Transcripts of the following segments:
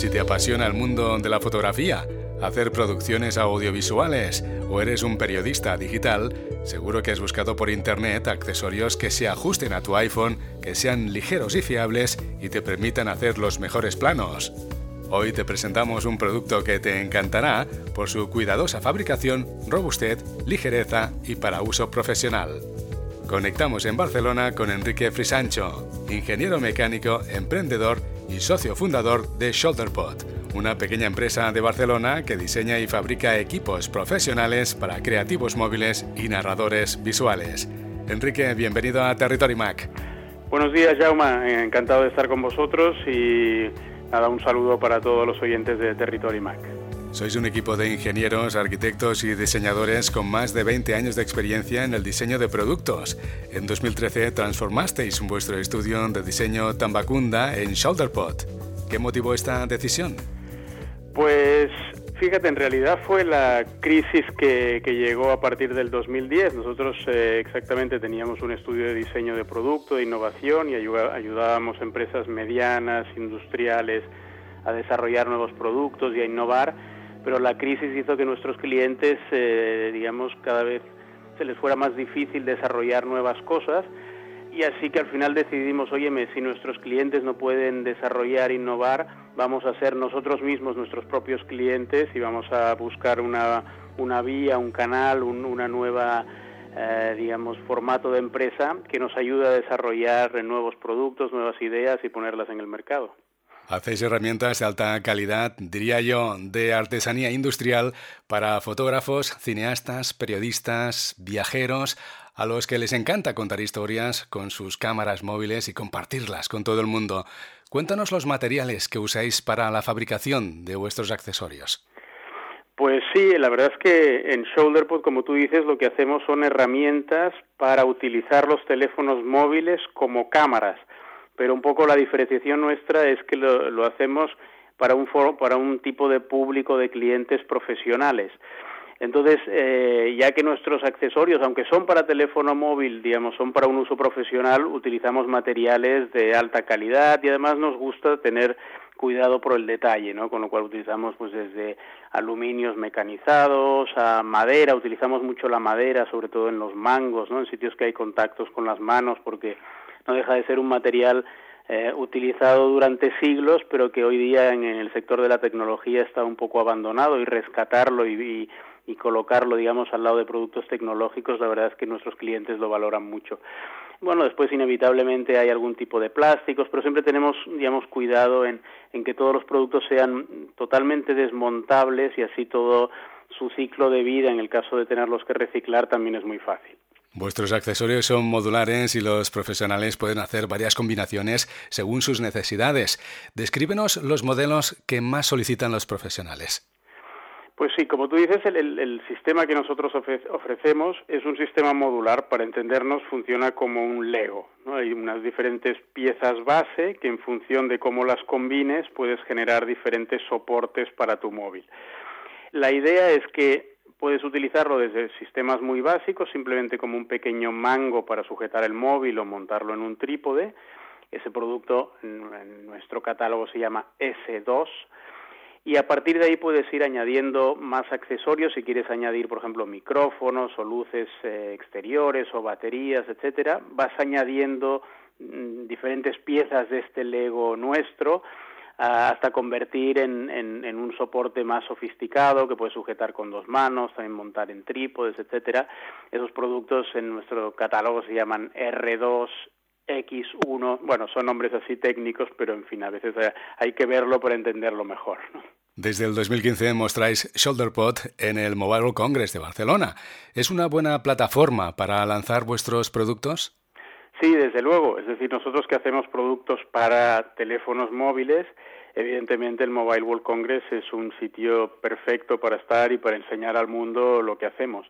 Si te apasiona el mundo de la fotografía, hacer producciones audiovisuales o eres un periodista digital, seguro que has buscado por internet accesorios que se ajusten a tu iPhone, que sean ligeros y fiables y te permitan hacer los mejores planos. Hoy te presentamos un producto que te encantará por su cuidadosa fabricación, robustez, ligereza y para uso profesional. Conectamos en Barcelona con Enrique Frisancho, ingeniero mecánico, emprendedor y socio fundador de ShoulderPod, una pequeña empresa de Barcelona que diseña y fabrica equipos profesionales para creativos móviles y narradores visuales. Enrique, bienvenido a Territory Mac. Buenos días, Jaume. Encantado de estar con vosotros y nada, un saludo para todos los oyentes de Territory Mac. Sois un equipo de ingenieros, arquitectos y diseñadores con más de 20 años de experiencia en el diseño de productos. En 2013 transformasteis vuestro estudio de diseño Tambacunda en ShoulderPod. ¿Qué motivó esta decisión? Pues fíjate, en realidad fue la crisis que, llegó a partir del 2010. Nosotros eh, exactamente teníamos un estudio de diseño de producto, de innovación y ayudábamos a empresas medianas, industriales, a desarrollar nuevos productos y a innovar pero la crisis hizo que nuestros clientes, eh, digamos, cada vez se les fuera más difícil desarrollar nuevas cosas y así que al final decidimos, óyeme, si nuestros clientes no pueden desarrollar, innovar, vamos a ser nosotros mismos nuestros propios clientes y vamos a buscar una, una vía, un canal, una nueva, eh, digamos, formato de empresa que nos ayude a desarrollar nuevos productos, nuevas ideas y ponerlas en el mercado. Hacéis herramientas de alta calidad, diría yo, de artesanía industrial para fotógrafos, cineastas, periodistas, viajeros, a los que les encanta contar historias con sus cámaras móviles y compartirlas con todo el mundo. Cuéntanos los materiales que usáis para la fabricación de vuestros accesorios. Pues sí, la verdad es que en ShoulderPod, como tú dices, lo que hacemos son herramientas para utilizar los teléfonos móviles como cámaras pero un poco la diferenciación nuestra es que lo, hacemos para un, para un tipo de público de clientes profesionales. Entonces, eh, ya que nuestros accesorios, aunque son para teléfono móvil, digamos, son para un uso profesional, utilizamos materiales de alta calidad y además nos gusta tener cuidado por el detalle, ¿no? Con lo cual utilizamos pues desde aluminios mecanizados a madera, utilizamos mucho la madera, sobre todo en los mangos, ¿no? En sitios que hay contactos con las manos porque no deja de ser un material eh, utilizado durante siglos, pero que hoy día en, el sector de la tecnología está un poco abandonado y rescatarlo y, y, colocarlo, digamos, al lado de productos tecnológicos, la verdad es que nuestros clientes lo valoran mucho. Bueno, después inevitablemente hay algún tipo de plásticos, pero siempre tenemos, digamos, cuidado en, en que todos los productos sean totalmente desmontables y así todo su ciclo de vida, en el caso de tenerlos que reciclar, también es muy fácil. Vuestros accesorios son modulares y los profesionales pueden hacer varias combinaciones según sus necesidades. Descríbenos los modelos que más solicitan los profesionales. Pues sí, como tú dices, el, sistema que nosotros ofrecemos es un sistema modular. Para entendernos, funciona como un Lego. Hay unas diferentes piezas base que en función de cómo las combines puedes generar diferentes soportes para tu móvil. La idea es que Puedes utilizarlo desde sistemas muy básicos, simplemente como un pequeño mango para sujetar el móvil o montarlo en un trípode. Ese producto en nuestro catálogo se llama S2 y a partir de ahí puedes ir añadiendo más accesorios si quieres añadir, por ejemplo, micrófonos o luces eh, exteriores o baterías, etcétera. Vas añadiendo mm, diferentes piezas de este Lego nuestro hasta convertir en, en, un soporte más sofisticado que puede sujetar con dos manos, también montar en trípodes, etcétera. Esos productos en nuestro catálogo se llaman R2, X1, bueno, son nombres así técnicos, pero en fin, a veces hay que verlo para entenderlo mejor. Desde el 2015 mostráis ShoulderPod en el Mobile World Congress de Barcelona. ¿Es una buena plataforma para lanzar vuestros productos? Sí, desde luego. Es decir, nosotros que hacemos productos para teléfonos móviles, evidentemente el Mobile World Congress es un sitio perfecto para estar y para enseñar al mundo lo que hacemos.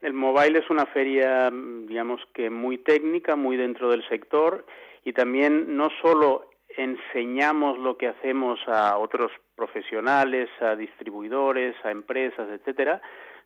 El mobile es una feria, digamos que muy técnica, muy dentro del sector y también no solo enseñamos lo que hacemos a otros profesionales, a distribuidores, a empresas, etcétera,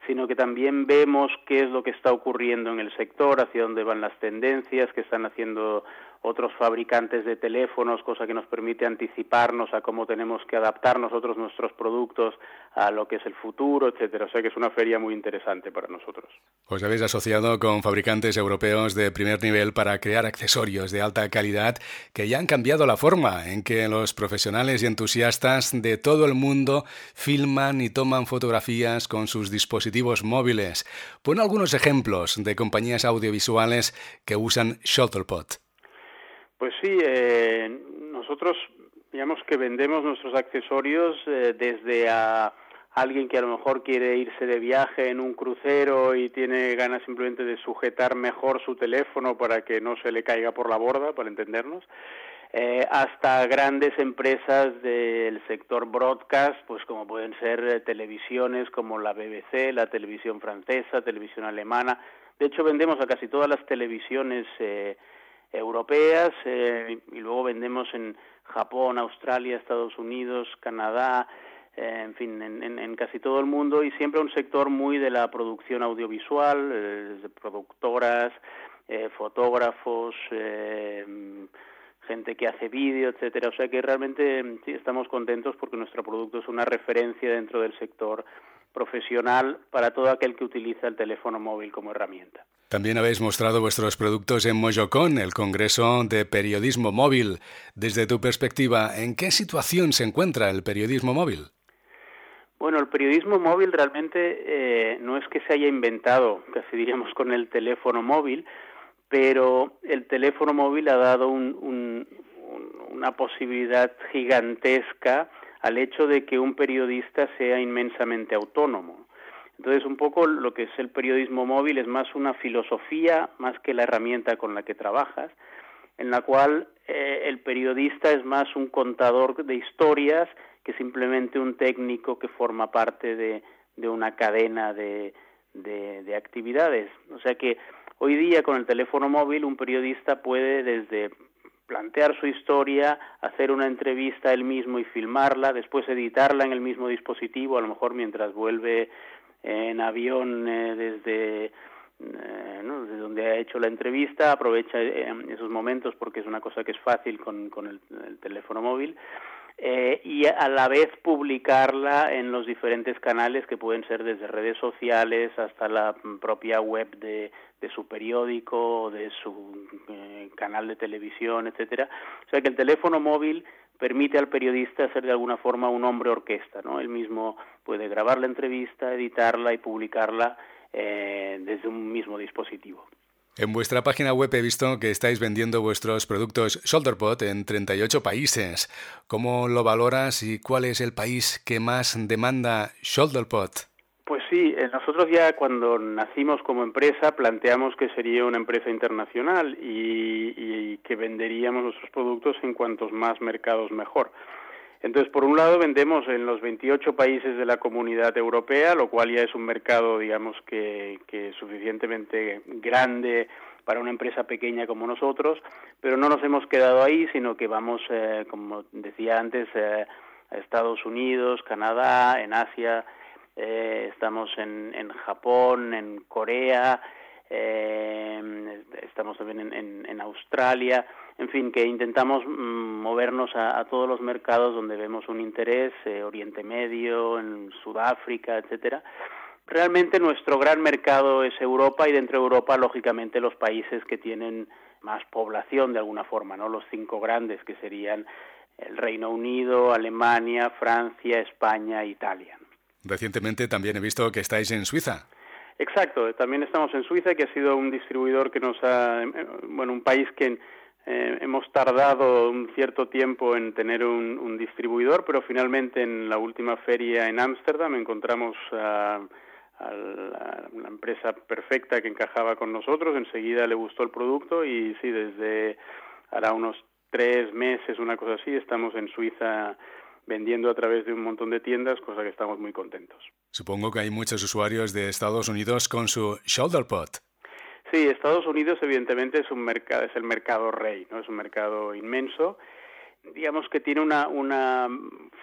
sino que también vemos qué es lo que está ocurriendo en el sector, hacia dónde van las tendencias, qué están haciendo otros fabricantes de teléfonos, cosa que nos permite anticiparnos a cómo tenemos que adaptar nosotros nuestros productos a lo que es el futuro, etcétera. O sea que es una feria muy interesante para nosotros. Os habéis asociado con fabricantes europeos de primer nivel para crear accesorios de alta calidad que ya han cambiado la forma en que los profesionales y entusiastas de todo el mundo filman y toman fotografías con sus dispositivos móviles. Pon algunos ejemplos de compañías audiovisuales que usan Shuttlepot. Pues sí, eh, nosotros digamos que vendemos nuestros accesorios eh, desde a alguien que a lo mejor quiere irse de viaje en un crucero y tiene ganas simplemente de sujetar mejor su teléfono para que no se le caiga por la borda, para entendernos, eh, hasta grandes empresas del sector broadcast, pues como pueden ser televisiones como la BBC, la televisión francesa, televisión alemana. De hecho, vendemos a casi todas las televisiones europeas eh, y luego vendemos en Japón, Australia, Estados Unidos, Canadá, eh, en fin, en, casi todo el mundo y siempre un sector muy de la producción audiovisual, eh, productoras, fotógrafos, gente que hace vídeo, etcétera. O sea que realmente sí estamos contentos porque nuestro producto es una referencia dentro del sector profesional para todo aquel que utiliza el teléfono móvil como herramienta. También habéis mostrado vuestros productos en Mojocon, el Congreso de Periodismo Móvil. Desde tu perspectiva, ¿en qué situación se encuentra el periodismo móvil? Bueno, el periodismo móvil realmente eh, no es que se haya inventado, casi diríamos con el teléfono móvil, pero el teléfono móvil ha dado una posibilidad gigantesca al hecho de que un periodista sea inmensamente autónomo. Entonces, un poco lo que es el periodismo móvil es más una filosofía, más que la herramienta con la que trabajas, en la cual eh, el periodista es más un contador de historias que simplemente un técnico que forma parte de, una cadena de, de actividades. O sea que hoy día con el teléfono móvil un periodista puede desde plantear su historia, hacer una entrevista él mismo y filmarla, después editarla en el mismo dispositivo, a lo mejor mientras vuelve en avión eh, desde, eh, desde donde ha hecho la entrevista, aprovecha eh, esos momentos porque es una cosa que es fácil con, con el, teléfono móvil. y a la vez publicarla en los diferentes canales que pueden ser desde redes sociales hasta la propia web de, de su periódico, de su canal de televisión, etcétera. O sea que el teléfono móvil permite al periodista ser de alguna forma un hombre orquesta, ¿no? Él mismo puede grabar la entrevista, editarla y publicarla eh, desde un mismo dispositivo. En vuestra página web he visto que estáis vendiendo vuestros productos ShoulderPod en 38 países. ¿Cómo lo valoras y cuál es el país que más demanda ShoulderPod? Sí, eh, nosotros ya cuando nacimos como empresa planteamos que sería una empresa internacional y, que venderíamos nuestros productos en cuantos más mercados mejor. Entonces, por un lado, vendemos en los 28 países de la comunidad europea, lo cual ya es un mercado, digamos, que, que suficientemente grande para una empresa pequeña como nosotros, pero no nos hemos quedado ahí, sino que vamos, eh, como decía antes, eh, a Estados Unidos, Canadá, en Asia, eh, estamos en, en, Japón, en Corea, eh, estamos también en, en, Australia, en fin, que intentamos mm, movernos a, todos los mercados donde vemos un interés, eh, Oriente Medio, en Sudáfrica, etcétera. Realmente nuestro gran mercado es Europa y dentro de Europa, lógicamente, los países que tienen más población de alguna forma, ¿no? Los cinco grandes que serían el Reino Unido, Alemania, Francia, España, Italia. Recientemente también he visto que estáis en Suiza. Exacto, también estamos en Suiza, que ha sido un distribuidor que nos ha, bueno, un país que eh, hemos tardado un cierto tiempo en tener un, distribuidor, pero finalmente en la última feria en Ámsterdam encontramos a, la, la, empresa perfecta que encajaba con nosotros, enseguida le gustó el producto y sí, desde hará unos tres meses, una cosa así, estamos en Suiza vendiendo a través de un montón de tiendas, cosa que estamos muy contentos. Supongo que hay muchos usuarios de Estados Unidos con su ShoulderPod. Sí, Estados Unidos evidentemente es un mercado, es el mercado rey, ¿no? Es un mercado inmenso. Digamos que tiene una, una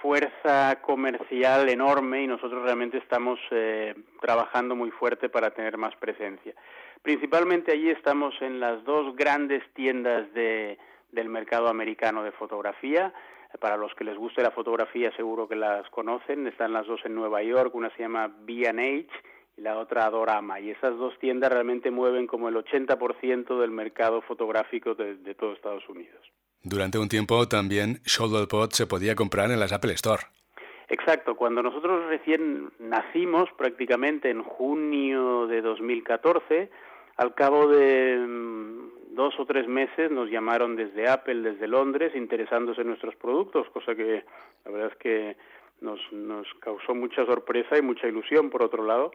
fuerza comercial enorme y nosotros realmente estamos eh, trabajando muy fuerte para tener más presencia. Principalmente allí estamos en las dos grandes tiendas de, del mercado americano de fotografía. Para los que les guste la fotografía seguro que las conocen. Están las dos en Nueva York, una se llama B&H y la otra Adorama. Y esas dos tiendas realmente mueven como el 80% del mercado fotográfico de, de todo Estados Unidos. Durante un tiempo también ShoulderPod se podía comprar en las Apple Store. Exacto, cuando nosotros recién nacimos, prácticamente en junio de 2014, al cabo de mm, dos o tres meses nos llamaron desde Apple, desde Londres, interesándose en nuestros productos, cosa que la verdad es que nos, nos causó mucha sorpresa y mucha ilusión, por otro lado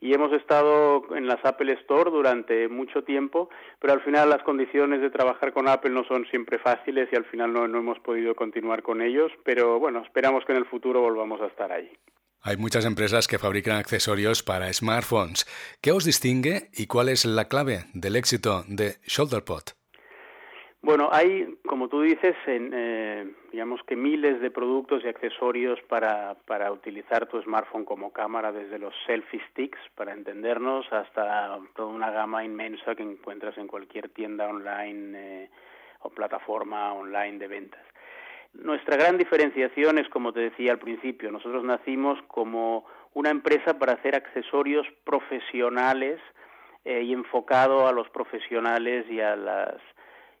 y hemos estado en las Apple Store durante mucho tiempo, pero al final las condiciones de trabajar con Apple no son siempre fáciles y al final no, no hemos podido continuar con ellos, pero bueno, esperamos que en el futuro volvamos a estar ahí. Hay muchas empresas que fabrican accesorios para smartphones. ¿Qué os distingue y cuál es la clave del éxito de ShoulderPod? Bueno, hay, como tú dices, en, eh, digamos que miles de productos y accesorios para, para utilizar tu smartphone como cámara, desde los selfie sticks, para entendernos, hasta toda una gama inmensa que encuentras en cualquier tienda online eh, o plataforma online de ventas. Nuestra gran diferenciación es, como te decía al principio, nosotros nacimos como una empresa para hacer accesorios profesionales eh, y enfocado a los profesionales y a las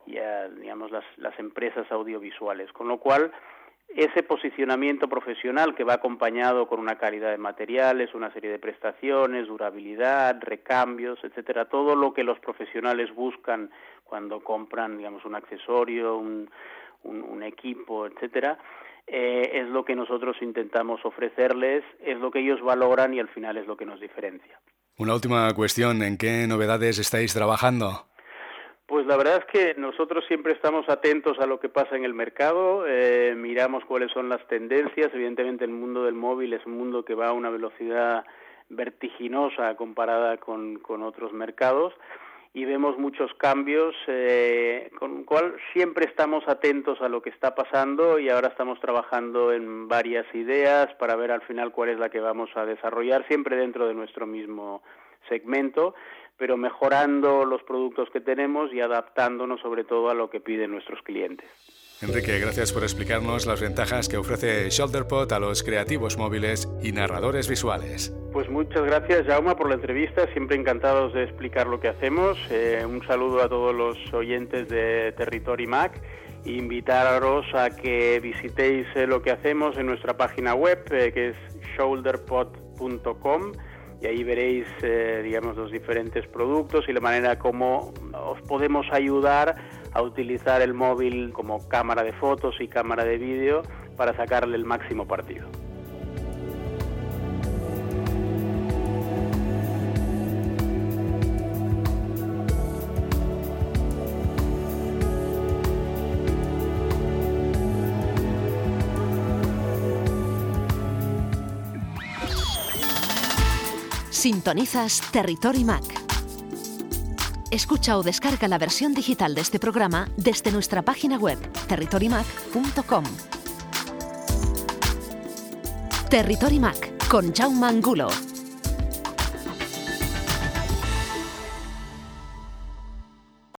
y a digamos, las, las empresas audiovisuales. Con lo cual, ese posicionamiento profesional que va acompañado con una calidad de materiales, una serie de prestaciones, durabilidad, recambios, etcétera, todo lo que los profesionales buscan cuando compran, digamos, un accesorio, un, un, equipo, etcétera, eh, es lo que nosotros intentamos ofrecerles, es lo que ellos valoran y al final es lo que nos diferencia. Una última cuestión, ¿en qué novedades estáis trabajando? Pues la verdad es que nosotros siempre estamos atentos a lo que pasa en el mercado, eh, miramos cuáles son las tendencias. Evidentemente el mundo del móvil es un mundo que va a una velocidad vertiginosa comparada con, con otros mercados y vemos muchos cambios, eh, con lo cual siempre estamos atentos a lo que está pasando y ahora estamos trabajando en varias ideas para ver al final cuál es la que vamos a desarrollar, siempre dentro de nuestro mismo segmento pero mejorando los productos que tenemos y adaptándonos sobre todo a lo que piden nuestros clientes. Enrique, gracias por explicarnos las ventajas que ofrece ShoulderPod a los creativos móviles y narradores visuales. Pues muchas gracias, Jauma, por la entrevista. Siempre encantados de explicar lo que hacemos. Eh, un saludo a todos los oyentes de Territory Mac invitaros a que visitéis eh, lo que hacemos en nuestra página web, eh, que es shoulderpod.com y ahí veréis, eh, digamos, los diferentes productos y la manera como os podemos ayudar a utilizar el móvil como cámara de fotos y cámara de vídeo para sacarle el máximo partido. Sintonizas Territory Mac. Escucha o descarga la versión digital de este programa desde nuestra página web territorymac.com. Territory Mac con Jaume Angulo